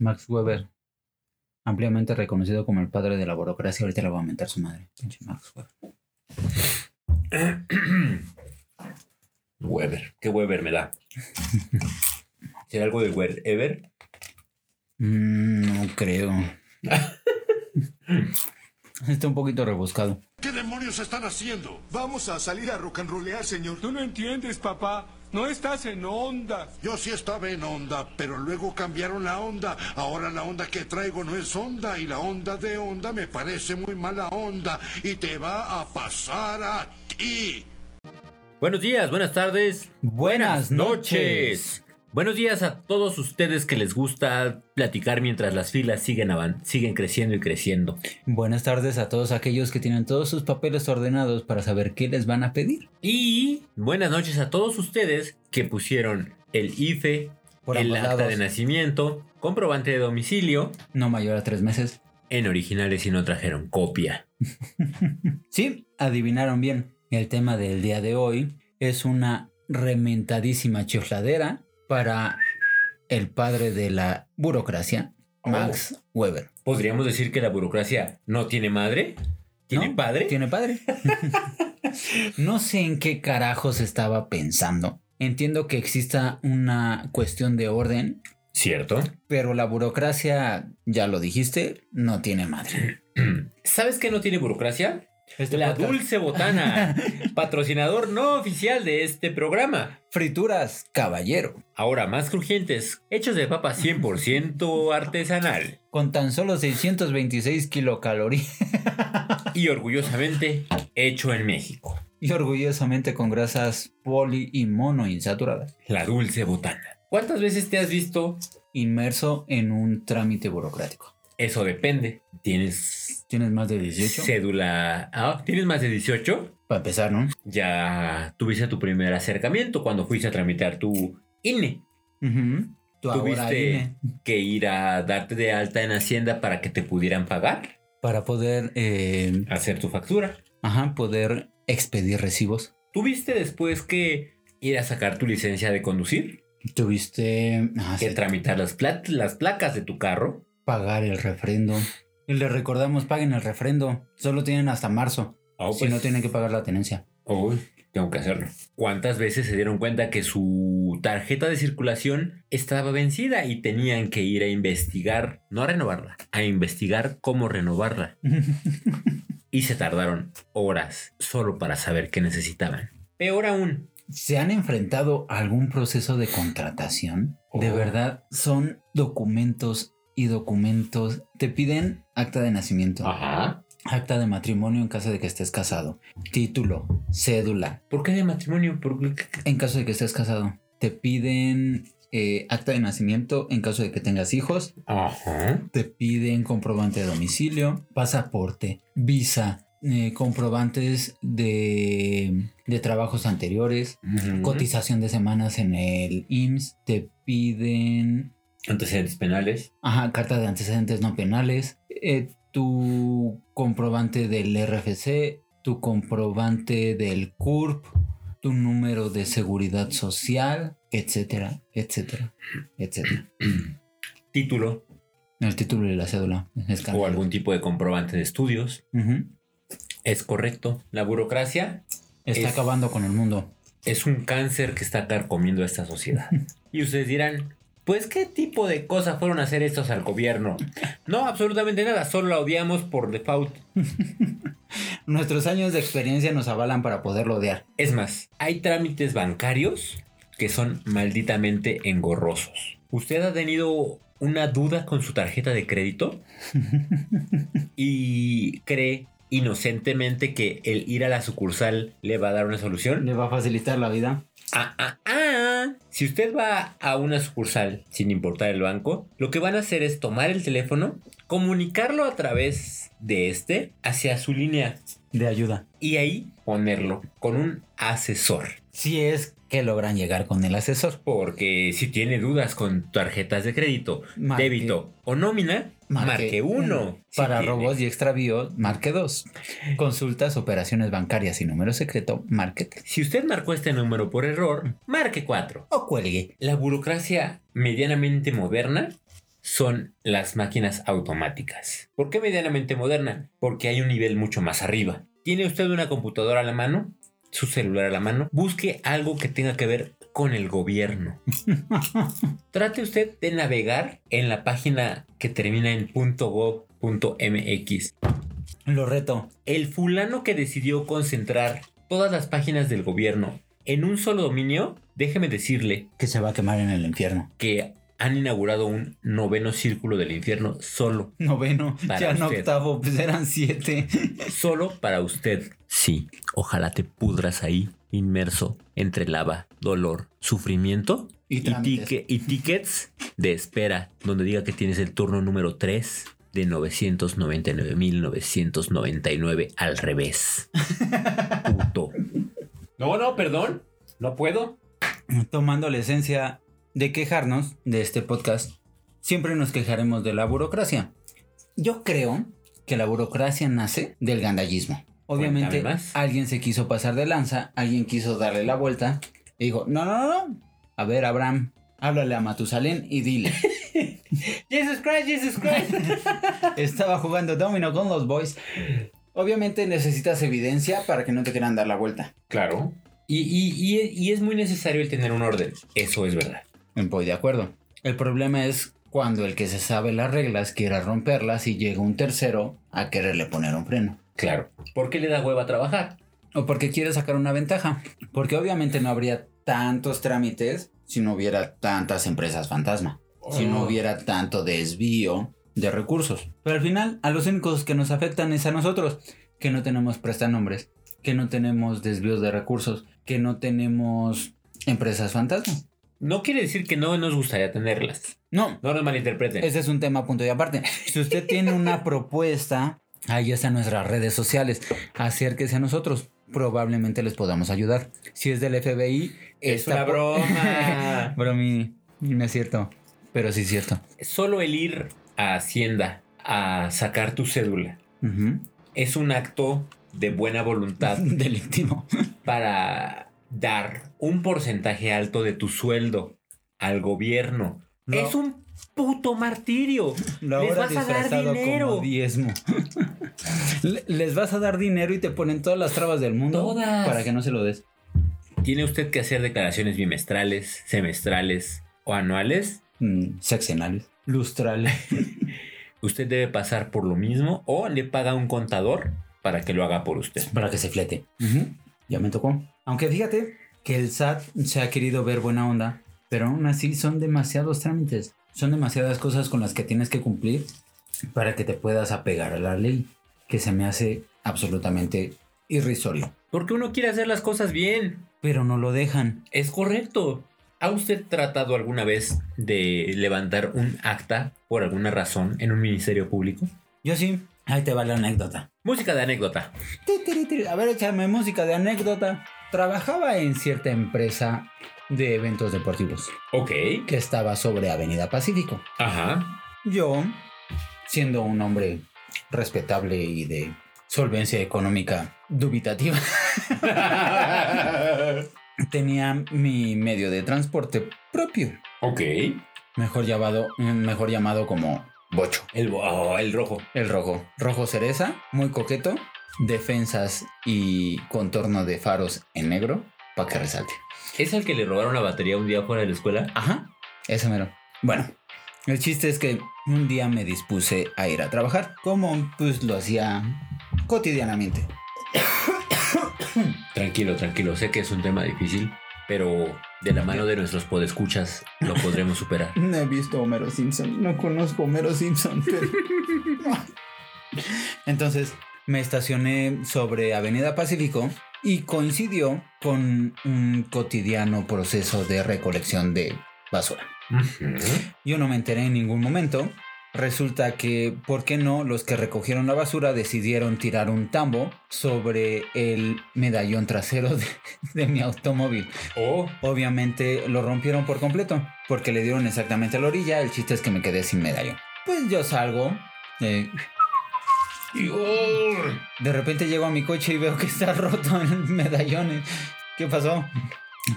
Max Weber, ampliamente reconocido como el padre de la burocracia, ahorita le va a aumentar su madre. Pinche Max Weber. Weber. ¿Qué Weber me da? ¿Será algo de Weber? Mm, no creo. Está un poquito rebuscado. ¿Qué demonios están haciendo? Vamos a salir a rock and rollear, señor. Tú no entiendes, papá. No estás en onda. Yo sí estaba en onda, pero luego cambiaron la onda. Ahora la onda que traigo no es onda y la onda de onda me parece muy mala onda y te va a pasar a ti. Buenos días, buenas tardes. Buenas noches. Buenos días a todos ustedes que les gusta platicar mientras las filas siguen, siguen creciendo y creciendo. Buenas tardes a todos aquellos que tienen todos sus papeles ordenados para saber qué les van a pedir. Y buenas noches a todos ustedes que pusieron el IFE, Por el acta lados. de nacimiento, comprobante de domicilio, No mayor a tres meses. en originales y no trajeron copia. Sí, adivinaron bien. El tema del día de hoy es una rementadísima chifladera para el padre de la burocracia, Max Weber. ¿Podríamos decir que la burocracia no tiene madre? ¿Tiene ¿No? padre? Tiene padre. no sé en qué carajos estaba pensando. Entiendo que exista una cuestión de orden, Cierto. pero la burocracia, ya lo dijiste, no tiene madre. ¿Sabes qué no tiene burocracia? Este la podcast- Dulce Botana, patrocinador no oficial de este programa. Frituras, caballero. Ahora más crujientes, hechos de papa 100% artesanal. Con tan solo 626 kilocalorías. Y orgullosamente hecho en México. y orgullosamente con grasas poli y monoinsaturadas. La Dulce Botana. ¿Cuántas veces te has visto? Inmerso en un trámite burocrático. Eso depende. ¿Tienes ¿Tienes más de 18? cédula? Ah, ¿Tienes más de 18? Para empezar, ¿no? Ya tuviste tu primer acercamiento cuando fuiste a tramitar tu INE. Tu ¿Tuviste INE. que ir a darte de alta en Hacienda para que te pudieran pagar? Para poder, eh, Hacer tu factura. ajá, poder expedir recibos. ¿Tuviste después que ir a sacar tu licencia de conducir? Tuviste ah, Que sí, tramitar las, pla- las placas de tu carro. Pagar el refrendo. Y les recordamos, paguen el refrendo. Solo tienen hasta marzo. Oh, si pues, no tienen que pagar la tenencia. Uy, tengo que hacerlo. ¿Cuántas veces se dieron cuenta que su tarjeta de circulación estaba vencida y tenían que ir a investigar, no a renovarla, a investigar cómo renovarla? Y se tardaron horas solo para saber qué necesitaban. Peor aún, ¿Se han enfrentado a algún proceso de contratación? De Oh. verdad, son documentos y documentos. Te piden acta de nacimiento, Ajá. acta de matrimonio en caso de que estés casado, título, cédula, ¿Por qué de matrimonio? ¿Por qué? en caso de que estés casado. Te piden eh, acta de nacimiento en caso de que tengas hijos. Ajá. Te piden comprobante de domicilio, pasaporte, visa, eh, comprobantes de, de trabajos anteriores, cotización de semanas en el IMSS, te piden Antecedentes penales. ajá, carta de antecedentes no penales, eh, tu comprobante del RFC, tu comprobante del CURP, tu número de seguridad social, etcétera, etcétera, etcétera. Título El título de la cédula. o algún tipo de comprobante de estudios. Es correcto. La burocracia Está Es- acabando con el mundo. es un cáncer que está carcomiendo a esta sociedad. Y ustedes dirán, pues ¿qué tipo de cosas fueron a hacer estos al gobierno? No, absolutamente nada, solo la odiamos por default. Nuestros años de experiencia nos avalan para poderlo odiar. Es más, hay trámites bancarios que son malditamente engorrosos. ¿Usted ha tenido una duda con su tarjeta de crédito? ¿Y cree inocentemente que el ir a la sucursal le va a dar una solución? ¿Le va a facilitar la vida? Ah, ah, ah. Si usted va a una sucursal, sin importar el banco, lo que van a hacer es tomar el teléfono, comunicarlo a través de este hacia su línea De ayuda. y ahí ponerlo con un asesor. Si es que logran llegar con el asesor. Porque si tiene dudas con tarjetas de crédito, débito o nómina, marque, uno. Si Para tiene- robos y extravíos, marque 2. Consultas, operaciones bancarias y número secreto, marque 3. Si usted marcó este número por error, marque 4. O cuelgue. La burocracia medianamente moderna son las máquinas automáticas. ¿Por qué medianamente moderna? Porque hay un nivel mucho más arriba. ¿Tiene usted una computadora a la mano? ¿Su celular a la mano? Busque algo que tenga que ver con el gobierno. Trate usted de navegar en la página que termina en .gov.mx. Lo reto. El fulano que decidió concentrar todas las páginas del gobierno en un solo dominio, déjeme decirle Que se va a quemar en el infierno. que han inaugurado un noveno círculo del infierno solo, Noveno, Para ya no octavo, pues eran siete. solo para usted. Sí, ojalá te pudras ahí, inmerso entre lava, dolor, sufrimiento Y trámites. tique- y tickets de espera, donde diga que tienes el turno número 3 de 999.999 al revés. Puto. No, no, perdón. No puedo. Tomando la esencia de quejarnos de este podcast, siempre nos quejaremos de la burocracia. Yo creo que la burocracia nace del gandallismo. Obviamente, alguien se quiso pasar de lanza, alguien quiso darle la vuelta y dijo: No, no, no, no. A ver, Abraham, háblale a Matusalén y dile. Jesus Christ, Jesus Christ. Estaba jugando domino con los boys. Obviamente necesitas evidencia para que no te quieran dar la vuelta. claro. Y, y- y- y es muy necesario el tener un orden. Eso es verdad. Voy de acuerdo. El problema es cuando el que se sabe las reglas quiera romperlas y llega un tercero a quererle poner un freno. Claro. ¿Por qué le da hueva a trabajar? O porque quiere sacar una ventaja. Porque obviamente no habría tantos trámites si no hubiera tantas empresas fantasma. Si no Oh. hubiera tanto desvío de recursos. Pero al final, a los únicos que nos afectan es a nosotros, que no tenemos prestanombres, que no tenemos desvíos de recursos, que no tenemos empresas fantasma. No quiere decir que no nos gustaría tenerlas. No, No nos malinterpreten. Ese es un tema punto y aparte. Si usted tiene una propuesta, ahí están nuestras redes sociales. Acérquese a nosotros. Probablemente les podamos ayudar. Si es del FBI, Es esta una broma. Bromi, no es cierto. Pero sí es cierto. Solo el ir a Hacienda a sacar tu cédula es un acto de buena voluntad Delictivo. para dar un porcentaje alto de tu sueldo al gobierno. No. Es un puto martirio. Les vas a dar dinero. diezmo. Les vas a dar dinero y te ponen todas las trabas del mundo Todas. para que no se lo des. Tiene usted que hacer declaraciones bimestrales, semestrales o anuales. Mm, Sexenales. Lustrales. Usted debe pasar por lo mismo o le paga a un contador para que lo haga por usted. para que se flete. Ya me tocó. Aunque fíjate que el SAT se ha querido ver buena onda, pero aún así son demasiados trámites. Son demasiadas cosas con las que tienes que cumplir para que te puedas apegar a la ley, que se me hace absolutamente irrisorio. Porque uno quiere hacer las cosas bien. Pero no lo dejan. Es correcto. ¿Ha usted tratado alguna vez de levantar un acta por alguna razón en un ministerio público? Yo sí. Ahí te va la anécdota. Música de anécdota. A ver, échame música de anécdota. Trabajaba en cierta empresa de eventos deportivos Ok. que estaba sobre Avenida Pacífico. Ajá. Yo, siendo un hombre respetable y de solvencia económica dubitativa, tenía mi medio de transporte propio, ok. mejor llamado, mejor llamado como bocho. El, oh, el rojo. El rojo, rojo cereza, muy coqueto, defensas y contorno de faros en negro para que resalte. ¿Es el que le robaron la batería un día fuera de la escuela? Ajá, ese mero. Bueno, el chiste es que un día me dispuse a ir a trabajar, como pues lo hacía cotidianamente. Tranquilo, tranquilo. Sé que es un tema difícil, pero de la mano de nuestros podescuchas lo podremos superar. No he visto Homero Simpson, no conozco Homero Simpson, pero... Entonces me estacioné sobre Avenida Pacífico y coincidió con un cotidiano proceso de recolección de basura. Yo no me enteré en ningún momento. Resulta que, ¿por qué no? Los que recogieron la basura decidieron tirar un tambo sobre el medallón trasero de, de mi automóvil. Oh, Obviamente lo rompieron por completo, porque le dieron exactamente a la orilla. El chiste es que me quedé sin medallón. Pues yo salgo. eh, y, ¡oh! de repente llego a mi coche y veo que está roto el medallón. ¿Qué pasó?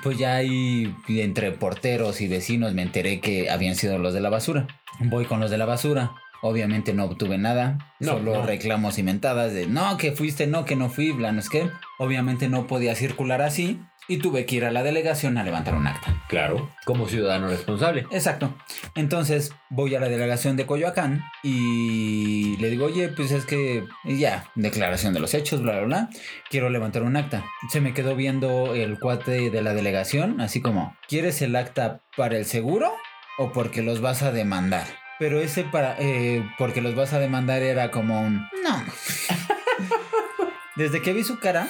pues ya ahí entre porteros y vecinos me enteré que habían sido los de la basura. Voy con los de la basura. Obviamente no obtuve nada, No, solo no. reclamos y mentadas de no, que fuiste, no, que no fui, bla, no es que. Obviamente no podía circular así y tuve que ir a la delegación a levantar un acta. Claro, como ciudadano responsable. Exacto. Entonces voy a la delegación de Coyoacán y le digo, oye, pues es que ya, declaración de los hechos, bla, bla, bla. Quiero levantar un acta. Se me quedó viendo el cuate de la delegación, así como, ¿quieres el acta para el seguro o porque los vas a demandar? Pero ese para, eh, porque los vas a demandar era como un, no. Desde que vi su cara,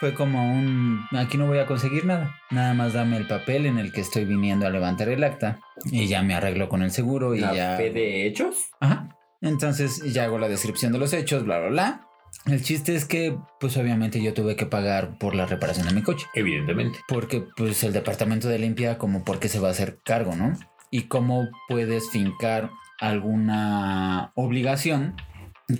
fue como un, aquí no voy a conseguir nada. Nada más dame el papel en el que estoy viniendo a levantar el acta y ya me arreglo con el seguro y ¿La ya... fe de hechos? Ajá. Entonces ya hago la descripción de los hechos, bla, bla, bla. El chiste es que, pues obviamente yo tuve que pagar por la reparación de mi coche. Evidentemente. Porque, pues, el departamento de limpia, como por qué se va a hacer cargo, ¿no? Y cómo puedes fincar alguna obligación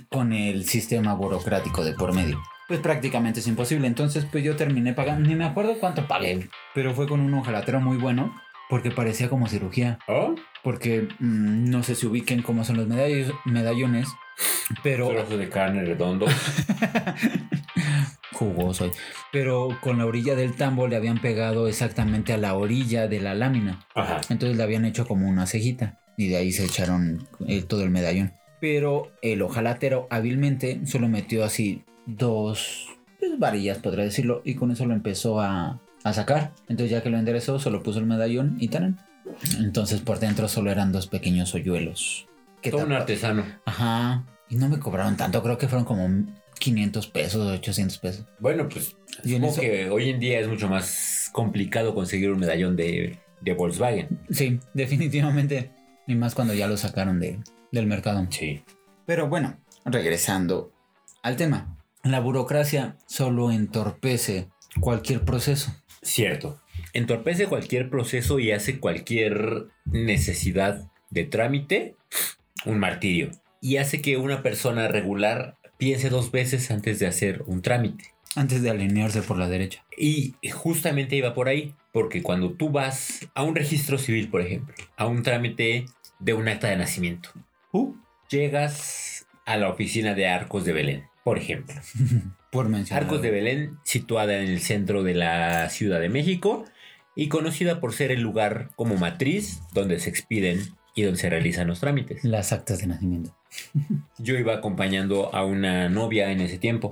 con el sistema burocrático de por medio. Pues prácticamente es imposible. Entonces, pues yo terminé pagando, ni me acuerdo cuánto pagué, pero fue con un ojalatero muy bueno porque parecía como cirugía. ¿Oh? Porque mm, no sé si ubiquen cómo son los medallos- medallones, pero Trozo de carne redondo. jugoso. Pero con la orilla del tambo le habían pegado exactamente a la orilla de la lámina. Ajá. Entonces le habían hecho como una cejita y de ahí se echaron eh, todo el medallón. Pero el ojalatero hábilmente solo metió así dos pues, varillas, podría decirlo, y con eso lo empezó a, a sacar. Entonces ya que lo enderezó, solo puso el medallón y tan. Entonces por dentro solo eran dos pequeños hoyuelos. que Todo un artesano. Ajá. Y no me cobraron tanto, creo que fueron como 500 pesos, 800 pesos. Bueno, pues supongo eso- que hoy en día es mucho más complicado conseguir un medallón de, de Volkswagen. Sí, definitivamente. Y más cuando ya lo sacaron de, del mercado. Sí. Pero bueno, regresando al tema. La burocracia solo entorpece cualquier proceso. Cierto. Entorpece cualquier proceso y hace cualquier necesidad de trámite un martirio. Y hace que una persona regular piense dos veces antes de hacer un trámite. Antes de alinearse por la derecha. Y justamente iba por ahí, porque cuando tú vas a un registro civil, por ejemplo, a un trámite de un acta de nacimiento, Uh, llegas a la oficina de Arcos de Belén, por ejemplo. por mencionar. Arcos de Belén, situada en el centro de la Ciudad de México y conocida por ser el lugar como matriz donde se expiden y donde se realizan los trámites. Las actas de nacimiento. Yo iba acompañando a una novia en ese tiempo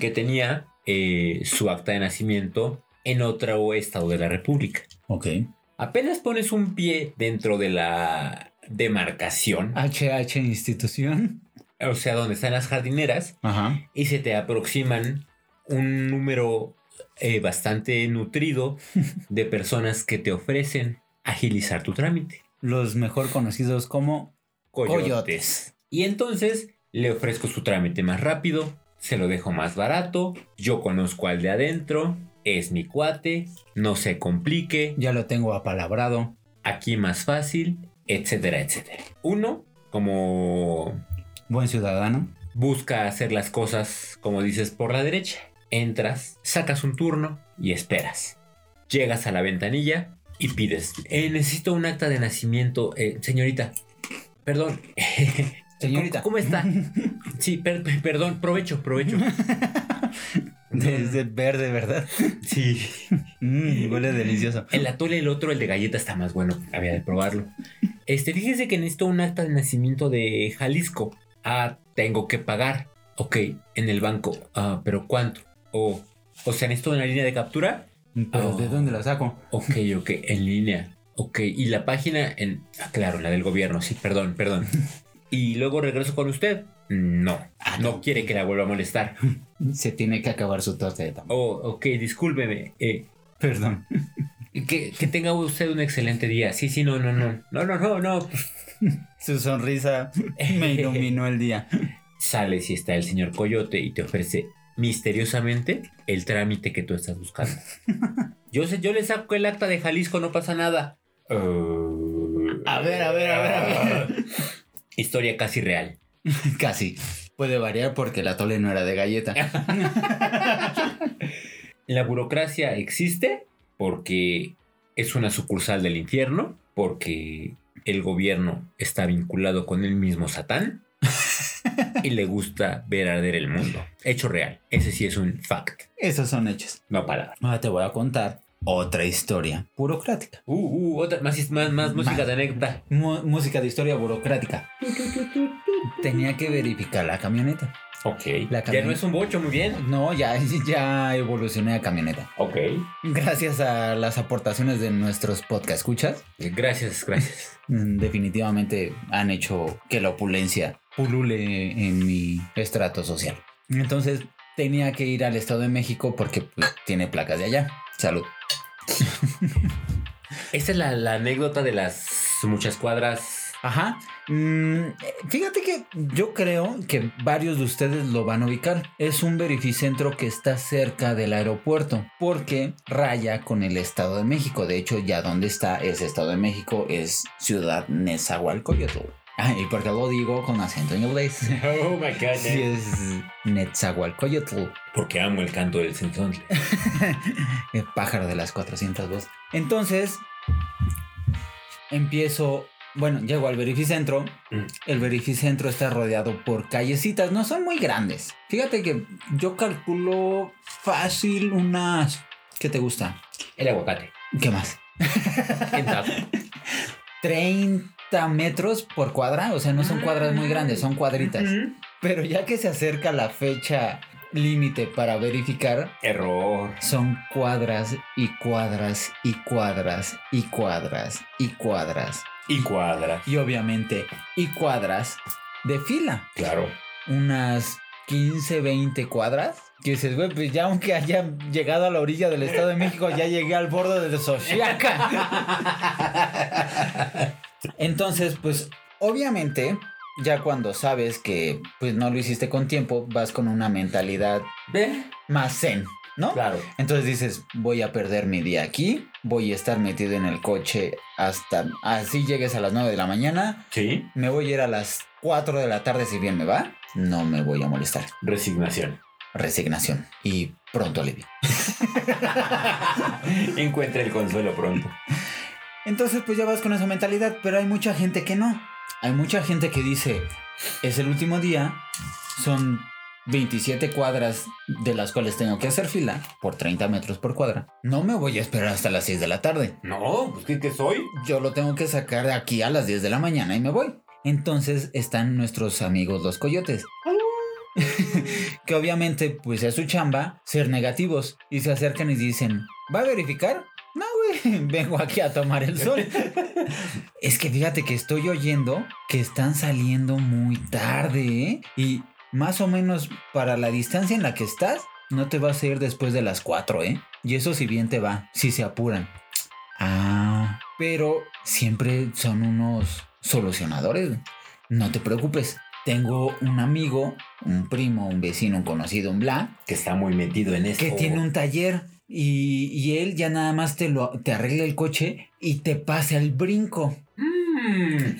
que tenía eh, su acta de nacimiento en otro estado de la República. Ok. Apenas pones un pie dentro de la demarcación, HH institución. O sea, donde están las jardineras, Ajá. y se te aproximan un número eh, bastante nutrido de personas que te ofrecen agilizar tu trámite. Los mejor conocidos como Coyotes. Y entonces le ofrezco su trámite más rápido, se lo dejo más barato, yo conozco al de adentro, es mi cuate, no se complique, ya lo tengo apalabrado. aquí más fácil, etcétera, etcétera. Uno, como Buen ciudadano. busca hacer las cosas, como dices, por la derecha. Entras, sacas un turno y esperas. Llegas a la ventanilla y pides, "Eh, necesito un acta de nacimiento, eh, señorita. Perdón. Señorita. ¿Cómo, cómo está? Sí, per- per- perdón, provecho, provecho. Desde verde, ¿verdad? Sí. Mm, huele delicioso. El atole, el otro, el de galleta está más bueno. Había de probarlo. Este, fíjese que necesito un acta de nacimiento de Jalisco. Ah, tengo que pagar. Ok, en el banco. Ah, pero ¿cuánto? O, o sea, necesito una línea de captura. Pero Oh. ¿de dónde la saco? Ok, ok, en línea. Ok, y la página en. Ah, claro, la del gobierno, sí, perdón, perdón. Y luego regreso con usted. No, no quiere que la vuelva a molestar. Se tiene que acabar su torta de tamal. Oh, ok, discúlpeme. Eh, Perdón. que, que tenga usted un excelente día. Sí, sí, no, no, no. No, no, no, no. Su sonrisa me iluminó el día. Sale si está el señor Coyote y te ofrece misteriosamente el trámite que tú estás buscando. Yo sé, yo le saco el acta de Jalisco, no pasa nada. A ver, a ver, a ver, a ver. Historia casi real. Casi. Puede variar porque la tole no era de galleta. La burocracia existe, porque es una sucursal del infierno, porque el gobierno está vinculado con el mismo Satán y le gusta ver arder el mundo. Hecho real. Ese sí es un fact. Esos son hechos. No palabra. Ahora te voy a contar otra historia burocrática. Uh, uh, otra, más, más, más música Más. de anécdota. Música de historia burocrática. Tenía que verificar la camioneta. Ok. La ya no es un bocho, muy bien. No, ya, ya evolucioné a camioneta. Ok. Gracias a las aportaciones de nuestros podcast escuchas, Gracias, gracias. mm, definitivamente han hecho que la opulencia pulule en mi estrato social. Entonces tenía que ir al Estado de México porque pues, tiene placas de allá. Salud. Esta es la, la anécdota de las muchas cuadras. Ajá. Mm, fíjate que yo creo que varios de ustedes lo van a ubicar. Es un verificentro que está cerca del aeropuerto porque raya con el Estado de México. De hecho, ya donde está ese Estado de México es Ciudad Nezahualcóyotl. Ah, y porque lo digo con acento inglés. Oh my god. Sí, es Nezahualcóyotl. Porque amo el canto del sensontle. El pájaro de las 400 voces. Entonces, empiezo. Bueno, llego al verificentro. Mm. El verificentro está rodeado por callecitas. No son muy grandes. Fíjate que yo calculo fácil unas. ¿Qué te gusta? El aguacate. ¿Qué más? En taco. 30 metros por cuadra. O sea, no son cuadras muy grandes, son cuadritas. Pero ya que se acerca la fecha límite para verificar, Error. Son cuadras y cuadras y cuadras y cuadras y cuadras. Y cuadra. Y obviamente, y cuadras de fila. Claro. Unas 15, 20 cuadras. Que dices, güey, pues ya aunque haya llegado a la orilla del Estado de México, ya llegué al borde de Xochiaca. Entonces, pues, obviamente, ya cuando sabes que pues no lo hiciste con tiempo, vas con una mentalidad Ve. más zen, ¿no? Claro. Entonces dices, voy a perder mi día aquí, voy a estar metido en el coche hasta así llegues a las 9 de la mañana, Sí. me voy a ir a las 4 de la tarde si bien me va, no me voy a molestar. Resignación. Resignación y pronto alivio. Encuentra el consuelo pronto. Entonces pues ya vas con esa mentalidad, pero hay mucha gente que no. Hay mucha gente que dice, es el último día, son 27 cuadras de las cuales tengo que hacer fila por 30 metros por cuadra. No me voy a esperar hasta las 6 de la tarde. No, pues ¿qué, qué soy? yo lo tengo que sacar de aquí a las 10 de la mañana y me voy. Entonces están nuestros amigos los coyotes. que obviamente pues es su chamba ser negativos y se acercan y dicen, ¿va a verificar? No, güey, vengo aquí a tomar el sol. es que fíjate que estoy oyendo que están saliendo muy tarde ¿eh? y más o menos para la distancia en la que estás, no te vas a ir después de las 4, ¿eh? Y eso si bien te va, si se apuran. Ah, pero siempre son unos solucionadores. No te preocupes. Tengo un amigo, un primo, un vecino, un conocido, un bla, Que está muy metido en esto. que tiene un taller y, y él ya nada más te, lo, te arregla el coche y te pasa el brinco. Mm,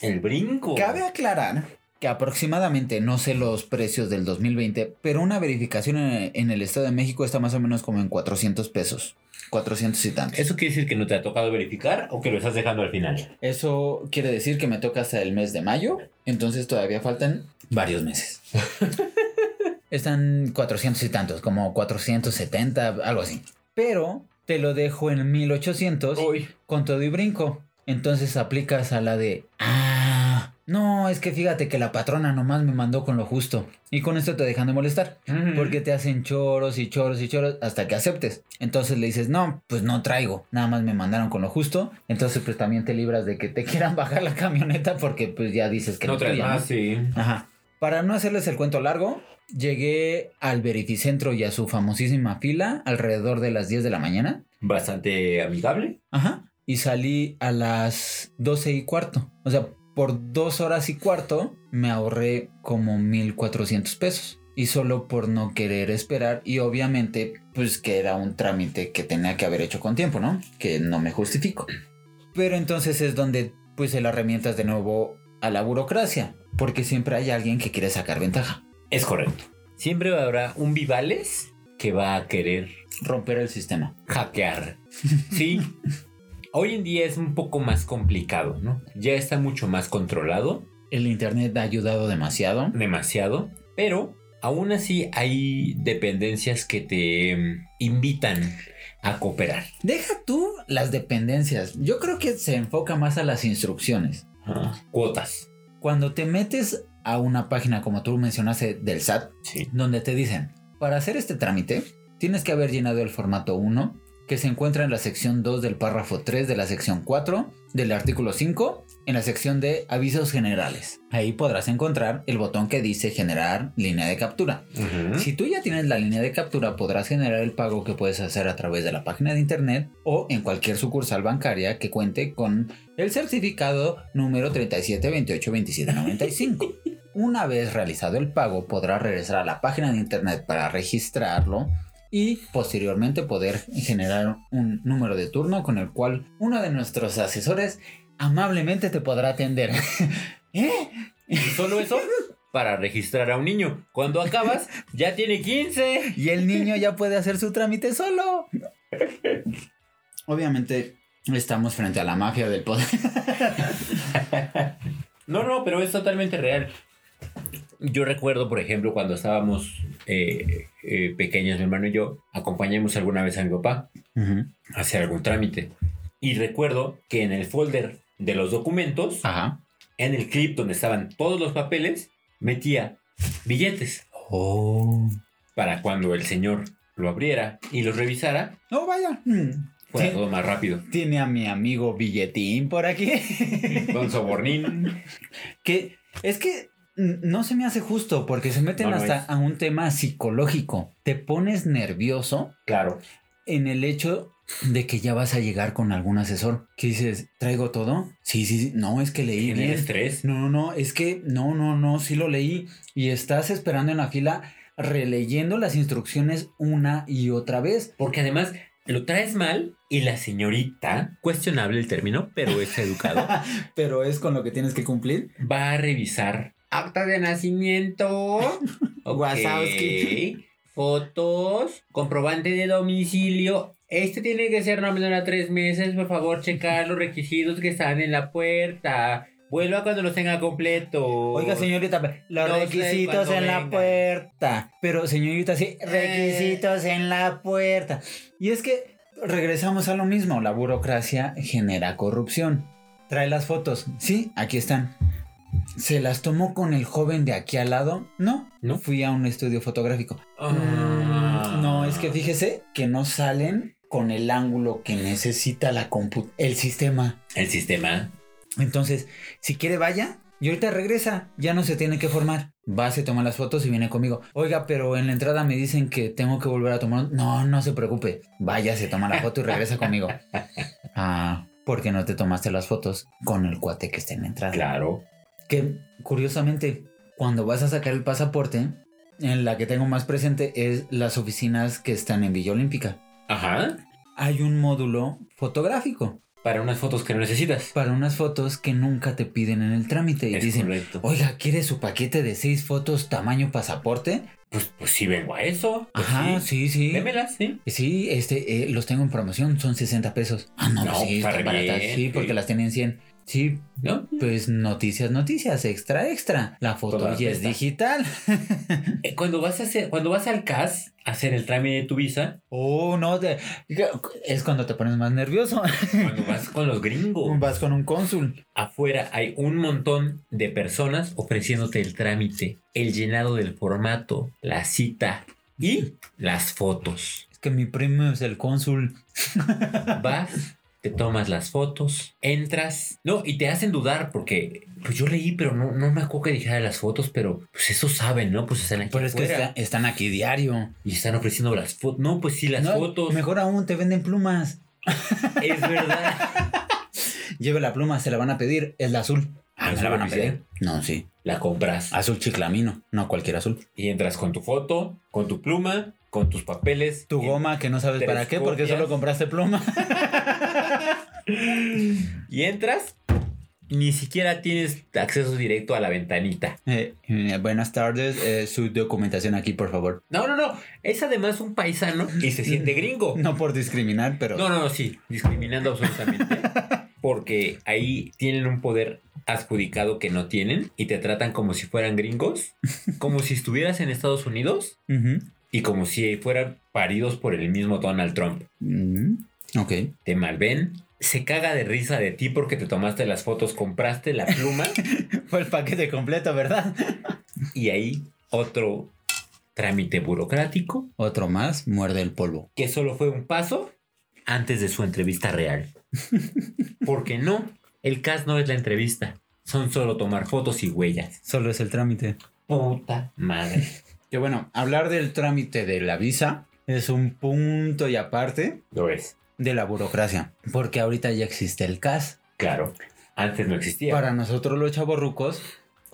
el brinco. Cabe aclarar que aproximadamente, no sé los precios del 2020, pero una verificación en, el Estado de México está más o menos como en 400 pesos. 400 y tantos. ¿Eso quiere decir que no te ha tocado verificar o que lo estás dejando al final? Eso quiere decir que me toca hasta el mes de mayo, entonces todavía faltan varios meses. Están 400 y tantos, como 470, algo así. Pero te lo dejo en 1800 Uy. con todo y brinco. Entonces aplicas a la de, ah, no, es que fíjate que la patrona nomás me mandó con lo justo. Y con esto te dejan de molestar. Porque te hacen choros y choros y choros hasta que aceptes. Entonces le dices, no, pues no traigo. Nada más me mandaron con lo justo. Entonces pues también te libras de que te quieran bajar la camioneta porque pues ya dices que no no, traes más, sí. Ajá. Para no hacerles el cuento largo, llegué al verificentro y a su famosísima fila alrededor de las 10 de la mañana. Bastante amigable. Ajá. Y salí a las 12 y cuarto. O sea, por dos horas y cuarto me ahorré como 1400 pesos. Y solo por no querer esperar. Y obviamente, pues que era un trámite que tenía que haber hecho con tiempo, ¿no? Que no me justifico. Pero entonces es donde pues se la herramientas de nuevo a la burocracia. Porque siempre hay alguien que quiere sacar ventaja. Es correcto. Siempre habrá un Vivales que va a querer romper el sistema. hackear. Sí. Hoy en día es un poco más complicado, ¿no? Ya está mucho más controlado, El internet ha ayudado demasiado. demasiado, pero aún así hay dependencias que te mm, invitan a cooperar. Deja tú las dependencias. Yo creo que se enfoca más a las instrucciones. Cuotas. Cuando te metes a una página como tú mencionaste del SAT, Sí. donde te dicen, para hacer este trámite, tienes que haber llenado el formato 1, que se encuentra en la sección 2 del párrafo 3 de la sección 4 del artículo 5, en la sección de avisos generales. Ahí podrás encontrar el botón que dice generar línea de captura. Si tú ya tienes la línea de captura, podrás generar el pago que puedes hacer a través de la página de internet o en cualquier sucursal bancaria que cuente con el certificado número 37282795. Una vez realizado el pago, podrás regresar a la página de internet para registrarlo y posteriormente poder generar un número de turno con el cual uno de nuestros asesores amablemente te podrá atender. ¿Eh? Y solo eso para registrar a un niño. Cuando acabas, ya tiene 15. Y el niño ya puede hacer su trámite solo. Obviamente estamos frente a la mafia del poder. No, no, pero es totalmente real. Yo recuerdo, por ejemplo, cuando estábamos eh, eh, pequeños, mi hermano y yo, acompañamos alguna vez a mi papá a hacer algún trámite. Y recuerdo que en el folder de los documentos, Ajá. en el clip donde estaban todos los papeles, metía billetes Oh. para cuando el señor lo abriera y los revisara, No, vaya. Mm. fuera Sí. todo más rápido. Tiene a mi amigo Billetín por aquí. Con sobornín. que es que no se me hace justo porque se meten No, hasta a un tema psicológico. Te pones nervioso Claro. en el hecho de que ya vas a llegar con algún asesor. Que dices, ¿traigo todo? Sí, sí, sí. No, es que leí bien. estrés. No, no, no, es que no, no, no, sí lo leí. Y estás esperando en la fila releyendo las instrucciones una y otra vez. Porque además lo traes mal y la señorita, cuestionable el término, pero es educado, Pero es con lo que tienes que cumplir. va a revisar acta de nacimiento, ok, Wazowski. fotos, comprobante de domicilio. Este tiene que ser no menor a tres meses, por favor, checar los requisitos que están en la puerta. Vuelva cuando los tenga completo. Oiga, señorita, los No requisitos en la venga. puerta. Pero, señorita, sí, requisitos en la puerta. Y es que regresamos a lo mismo. La burocracia genera corrupción. Trae las fotos. Sí, aquí están. ¿Se las tomó con el joven de aquí al lado? No. ¿No? Fui a un estudio fotográfico. Ah. Mm, No, es que fíjese que no salen con el ángulo que necesita la compu el sistema. El sistema. Entonces, si quiere vaya y ahorita regresa, ya no se tiene que formar. Va, se toma las fotos y viene conmigo. Oiga, pero en la entrada me dicen que tengo que volver a tomar. No, no se preocupe. Vaya, se toma la foto y regresa conmigo. Ah, ¿por qué no te tomaste las fotos con el cuate que está en la entrada? Claro. Que curiosamente, cuando vas a sacar el pasaporte, en la que tengo más presente es las oficinas que están en Villa Olímpica. Ajá. Hay un módulo fotográfico Para unas fotos que no necesitas. para unas fotos que nunca te piden en el trámite y Es dicen, correcto. oiga, ¿quiere su paquete de seis fotos tamaño pasaporte? Pues, pues sí vengo a eso. Pues Ajá, sí, sí. Démelas, sí. Sí, este, eh, los tengo en promoción, son 60 pesos. Ah, no, No, sí, están re baratas. bien, Sí, porque sí. las tienen 100. Sí, ¿No? pues noticias, noticias, extra, extra. La foto Todas ya es digital. Eh, Cuando vas a hacer, cuando vas al CAS a hacer el trámite de tu visa, Oh, no, te- es cuando te pones más nervioso. cuando vas con los gringos, Vas con un cónsul. afuera hay un montón de personas ofreciéndote el trámite, el llenado del formato, la cita y las fotos. Es que mi primo es el cónsul. Vas, te tomas las fotos, entras. No, y te hacen dudar porque pues yo leí, pero no, no me acuerdo que dijera de las fotos, pero pues eso saben, ¿no? Pues están aquí Pero es que está- están aquí diario. y están ofreciendo las fotos. No, pues sí, las No, fotos. Mejor aún, te venden plumas. Es verdad. Lleve la pluma, se la van a pedir. Es la azul. Ah, ¿Es ¿me la van a pedir? No, sí. la compras Azul chiclamino, no cualquier azul. y entras con tu foto, con tu pluma, con tus papeles. Tu goma que no sabes para qué, porque solo compraste pluma. Y entras ni siquiera tienes acceso directo a la ventanita. Eh, eh, buenas tardes, eh, su documentación aquí, por favor. No, no, no. Es además un paisano y se siente gringo. No por discriminar, pero... No, no, no, sí. Discriminando absolutamente. Porque ahí tienen un poder adjudicado que no tienen y te tratan como si fueran gringos, como si estuvieras en Estados Unidos Ujú. y como si fueran paridos por el mismo Donald Trump. Mm, Ok. Te malven, se caga de risa de ti porque te tomaste las fotos, compraste la pluma Fue el paquete completo, ¿verdad? y ahí otro trámite burocrático Otro más, muerde el polvo. que solo fue un paso antes de su entrevista real. Porque no, el CAS no es la entrevista, son solo tomar fotos y huellas. Solo es el trámite. Puta madre. Que bueno, hablar del trámite de la visa es un punto y aparte Lo es, de la burocracia. Porque ahorita ya existe el CAS. claro. Antes no existía. Para nosotros los chavorrucos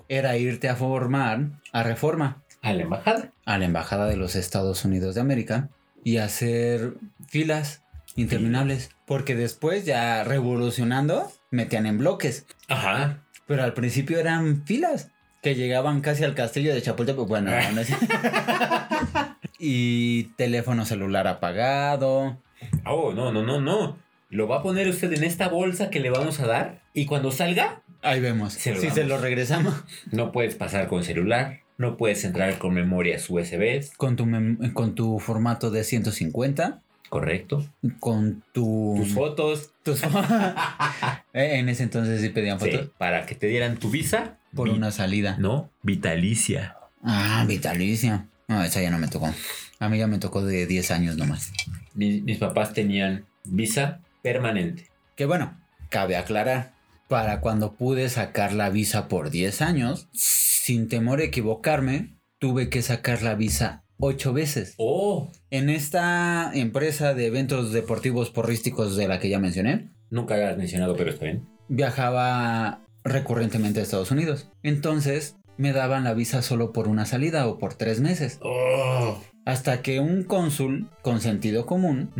era irte a formar a reforma A la embajada. a la embajada de los Estados Unidos de América y hacer filas interminables. Porque después ya revolucionando metían en bloques. Ajá. Pero al principio eran filas que llegaban casi al castillo de Chapultepec. Bueno, no es- y teléfono celular apagado. Oh, no, no, no, no. Lo va a poner usted en esta bolsa que le vamos a dar y cuando salga, Ahí vemos. Se si se lo regresamos no puedes pasar con celular, no puedes entrar con memorias USB, con tu, mem- con tu formato de 150, correcto. con tu... Tus fotos, tus Eh, en ese entonces sí pedían sí, fotos para que te dieran tu visa por vi- una salida. No, vitalicia. Ah, vitalicia. No, esa ya no me tocó. A mí ya me tocó de 10 años nomás. Mi- mis papás tenían visa permanente. Que bueno, cabe aclarar, para cuando pude sacar la visa por 10 años, sin temor a equivocarme, tuve que sacar la visa 8 veces. Oh, En esta empresa de eventos deportivos porrísticos de la que ya mencioné, nunca habías mencionado, pero está bien. viajaba recurrentemente a Estados Unidos. Entonces me daban la visa solo por una salida o por tres meses. Oh. Hasta que un cónsul con sentido común,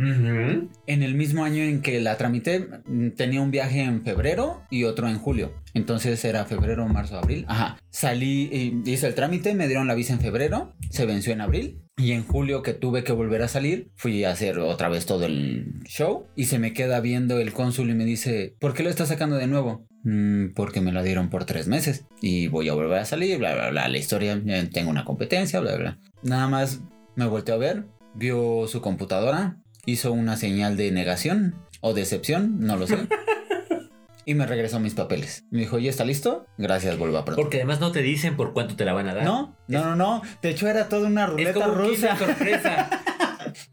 en el mismo año en que la tramité, tenía un viaje en febrero y otro en julio. Entonces era febrero, marzo, abril. Ajá. Salí y hice el trámite, me dieron la visa en febrero, se venció en abril. Y en julio que tuve que volver a salir, fui a hacer otra vez todo el show. Y se me queda viendo el cónsul y me dice, ¿por qué lo estás sacando de nuevo? "Mm, porque me la dieron por tres meses. Y voy a volver a salir, bla, bla, bla. La historia, eh, tengo una competencia, bla, bla. Nada más me volteó a ver, vio su computadora, hizo una señal de negación o decepción, no lo sé. y me regresó mis papeles. Me dijo, ¿ya está listo? Gracias, vuelvo a pronto. Porque además no te dicen por cuánto te la van a dar. No, no, no, no. De hecho, era toda una Es ruleta como un rusa. Sorpresa.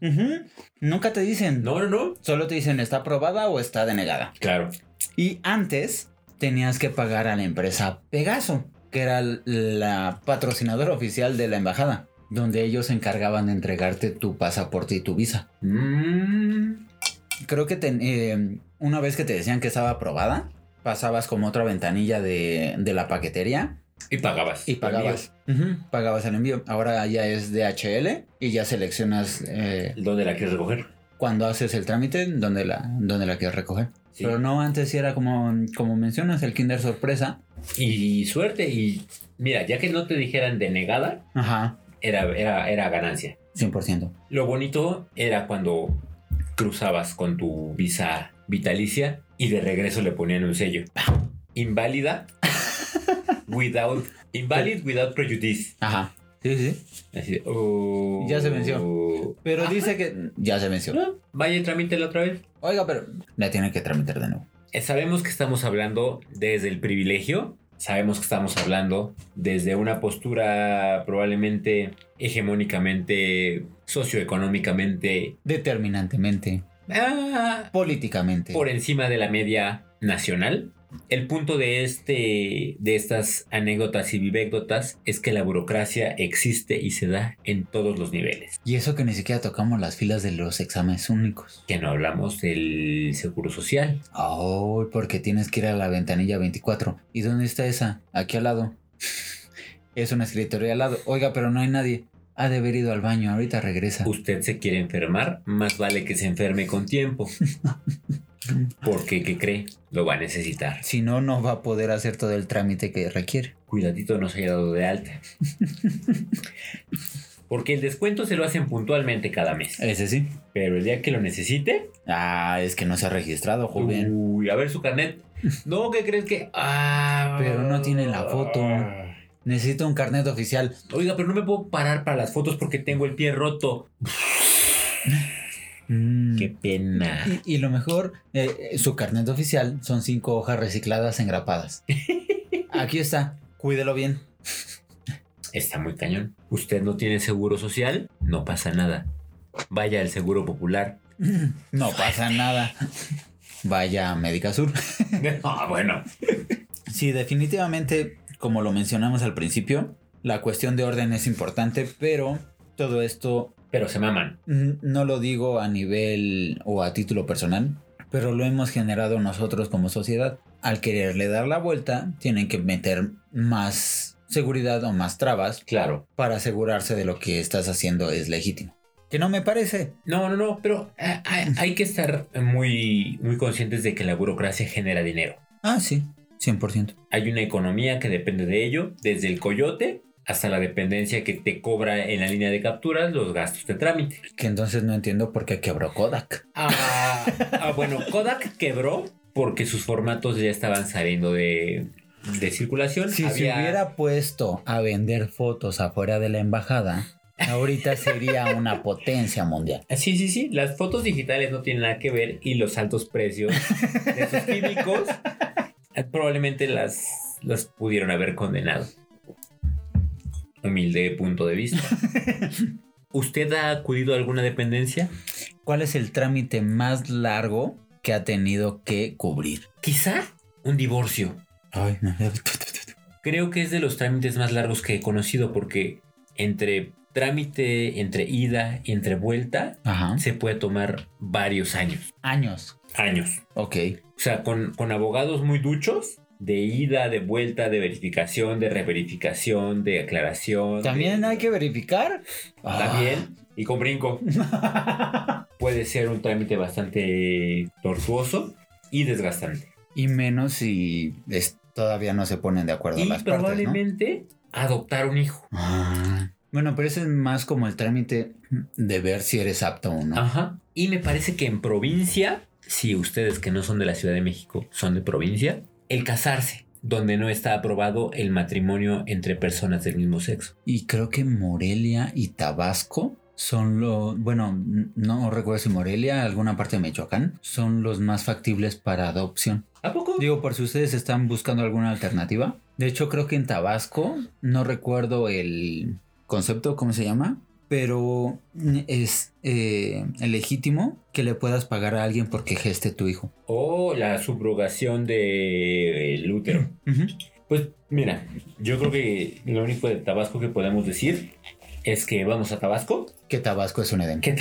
Nunca te dicen. No, no, no. Solo te dicen, ¿está aprobada o está denegada? Claro. Y antes tenías que pagar a la empresa Pegaso, que era la patrocinadora oficial de la embajada, donde ellos se encargaban de entregarte tu pasaporte y tu visa. Mm. Creo que ten- eh, una vez que te decían que estaba aprobada, pasabas como otra ventanilla de, de la paquetería Y pagabas. y pagabas. Pagabas el envío. Ahora ya es DHL y ya seleccionas eh, ¿Dónde la quieres recoger? cuando haces el trámite donde la, donde la quieres recoger. Sí. Pero no, antes sí era como, como mencionas, el Kinder sorpresa. Y suerte. Y mira, ya que no te dijeran denegada, Ajá, era, era, era ganancia. 100%. Lo bonito era cuando cruzabas con tu visa vitalicia y de regreso le ponían un sello. Inválida. without. Invalid without prejudice. Ajá. Sí, sí. Así de, oh. Ya se venció. Pero dice que ya se venció. No, Vaya y tramítela otra vez. Oiga, pero la tiene que tramitar de nuevo. Eh, Sabemos que estamos hablando desde el privilegio, sabemos que estamos hablando desde una postura probablemente hegemónicamente, socioeconómicamente, Determinantemente. Ah, Políticamente. por encima de la media nacional. El punto de, este, de estas anécdotas y vivécdotas es que la burocracia existe y se da en todos los niveles. Y eso que ni siquiera tocamos las filas de los exámenes únicos. Que no hablamos del seguro social. Oh, porque tienes que ir a la ventanilla 24. ¿Y dónde está esa? Aquí al lado. Es un escritorio al lado. Oiga, pero no hay nadie. Ha de haber ido al baño. Ahorita regresa. Usted se quiere enfermar, más vale que se enferme con tiempo. Porque, ¿qué cree? Lo va a necesitar. Si no, no va a poder hacer todo el trámite que requiere. Cuidadito no se haya dado de alta. Porque el descuento se lo hacen puntualmente cada mes. Ese sí. Pero el día que lo necesite, Ah, es que no se ha registrado, joven. uy, a ver su carnet. No, ¿qué crees que? Ah, Pero no tiene la foto. Necesito un carnet oficial. Oiga, pero no me puedo parar para las fotos porque tengo el pie roto. Mm. Qué pena. Y, y lo mejor, eh, eh, su carnet oficial son cinco hojas recicladas engrapadas. Aquí está, cuídelo bien. Está muy cañón. Usted no tiene seguro social, no pasa nada. Vaya al seguro popular. No pasa nada. Vaya a Médica Sur. ah, bueno. Sí, definitivamente, como lo mencionamos al principio, la cuestión de orden es importante, pero todo esto Pero se maman. no lo digo a nivel o a título personal, pero lo hemos generado nosotros como sociedad. Al quererle dar la vuelta, tienen que meter más seguridad o más trabas Claro. para asegurarse de lo que estás haciendo es legítimo. Que no me parece. No, no, no, pero eh, hay, hay que estar muy, muy conscientes de que la burocracia genera dinero. Ah, sí, 100%. Hay una economía que depende de ello, desde el coyote hasta la dependencia que te cobra en la línea de capturas los gastos de trámite. Que entonces no entiendo por qué quebró Kodak. Ah, ah, bueno, Kodak quebró porque sus formatos ya estaban saliendo de, de circulación. Si se hubiera puesto a vender fotos afuera de la embajada, ahorita sería una potencia mundial. Sí, sí, sí. Las fotos digitales no tienen nada que ver y los altos precios de sus químicos probablemente las, las pudieron haber condenado. Humilde punto de vista. ¿Usted ha acudido a alguna dependencia? ¿Cuál es el trámite más largo que ha tenido que cubrir? Quizá un divorcio. Ay, no. Creo que es de los trámites más largos que he conocido porque entre trámite, entre ida y entre vuelta, Ajá. se puede tomar varios años. Años. Años. Ok. O sea, con, con abogados muy duchos, de ida, de vuelta, de verificación, de reverificación, de aclaración. ¿También de- hay que verificar? Ah. También. Y con brinco. Puede ser un trámite bastante tortuoso y desgastante. Y menos si es- todavía no se ponen de acuerdo Y las partes, ¿no? probablemente adoptar un hijo. Ah. Bueno, pero ese es más como el trámite de ver si eres apto o no. Ajá. Y me parece que en provincia, si ustedes que no son de la Ciudad de México son de provincia, el casarse, donde no está aprobado el matrimonio entre personas del mismo sexo. Y creo que Morelia y Tabasco son los, bueno, no recuerdo si Morelia, alguna parte de Michoacán, son los más factibles para adopción. ¿A poco? Digo, por si ustedes están buscando alguna alternativa. De hecho, creo que en Tabasco, no recuerdo el concepto, ¿cómo se llama? Pero mm, es eh, legítimo que le puedas pagar a alguien porque geste tu hijo. O la subrogación del útero. Pues mira, yo creo que lo único de Tabasco que podemos decir es que vamos a Tabasco. Que Tabasco es un Edén.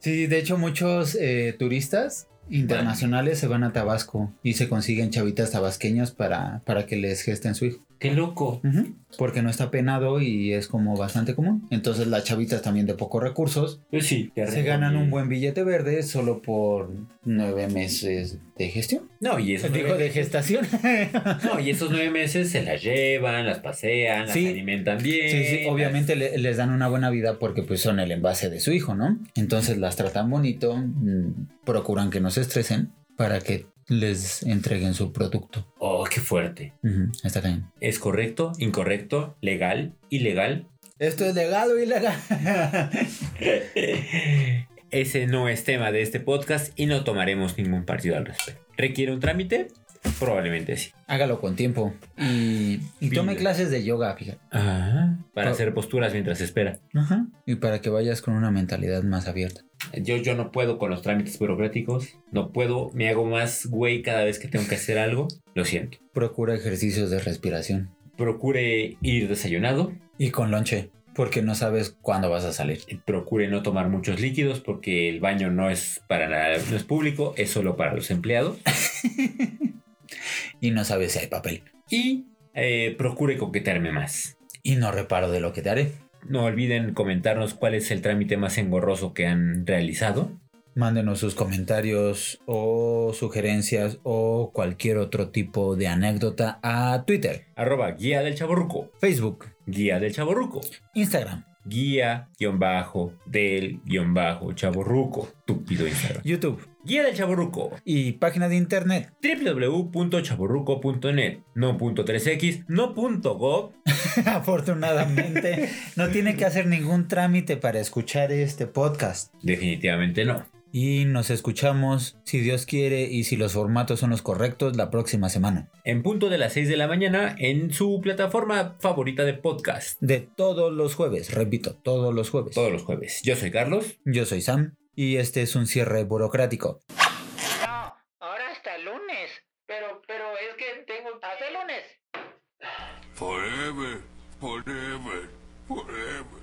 Sí, de hecho muchos eh, turistas internacionales se van a Tabasco y se consiguen chavitas tabasqueñas para, para que les gesten su hijo. ¡Qué loco! Porque no está penado y es como bastante común. Entonces las chavitas también de pocos recursos Pues sí, se ganan un buen billete verde solo por nueve meses de gestión. No, y esos Digo, nueve- de gestación. No, y esos nueve meses se las llevan, las pasean, Sí. las alimentan bien. Sí, sí, obviamente le- les dan una buena vida porque pues son el envase de su hijo, ¿no? Entonces las tratan bonito, mm, procuran que no se estresen para que les entreguen su producto. Oh, qué fuerte. Está bien. ¿Es correcto? ¿Incorrecto? ¿Legal? ¿Ilegal? ¿Esto es legal o ilegal? Ese no es tema de este podcast y no tomaremos ningún partido al respecto. ¿Requiere un trámite? Probablemente sí. Hágalo con tiempo. Y, y tome clases de yoga, fíjate. Para Pro- hacer posturas mientras espera. Ajá. Y para que vayas con una mentalidad más abierta. Yo, yo no puedo con los trámites burocráticos. No puedo. Me hago más güey cada vez que tengo que hacer algo. Lo siento. Procura ejercicios de respiración. Procure ir desayunado. Y con lonche, porque no sabes cuándo vas a salir. Procure no tomar muchos líquidos porque el baño no es para la- no es público, es solo para los empleados. Y no sabes si hay papel. Y eh, procure coquetearme más. Y no reparo de lo que te haré. No olviden comentarnos cuál es el trámite más engorroso que han realizado. Mándenos sus comentarios o sugerencias o cualquier otro tipo de anécdota a Twitter, Arroba guía del chaborruco. Facebook, Guía del chaborruco. Instagram. Túpido Instagram. YouTube Guía del chaborruco. y página de internet. www.chaborruco.net. No punto .3x, no punto .gov. Afortunadamente, no tiene que hacer ningún trámite para escuchar este podcast. Definitivamente no. Y nos escuchamos, si Dios quiere y si los formatos son los correctos, la próxima semana. En punto de las 6 de la mañana en su plataforma favorita de podcast. De todos los jueves, repito, todos los jueves. Todos los jueves. Yo soy Carlos. Yo soy Sam y este es un cierre burocrático. No, ahora hasta el lunes. Pero, pero es que tengo hasta el lunes. Forever, forever, forever.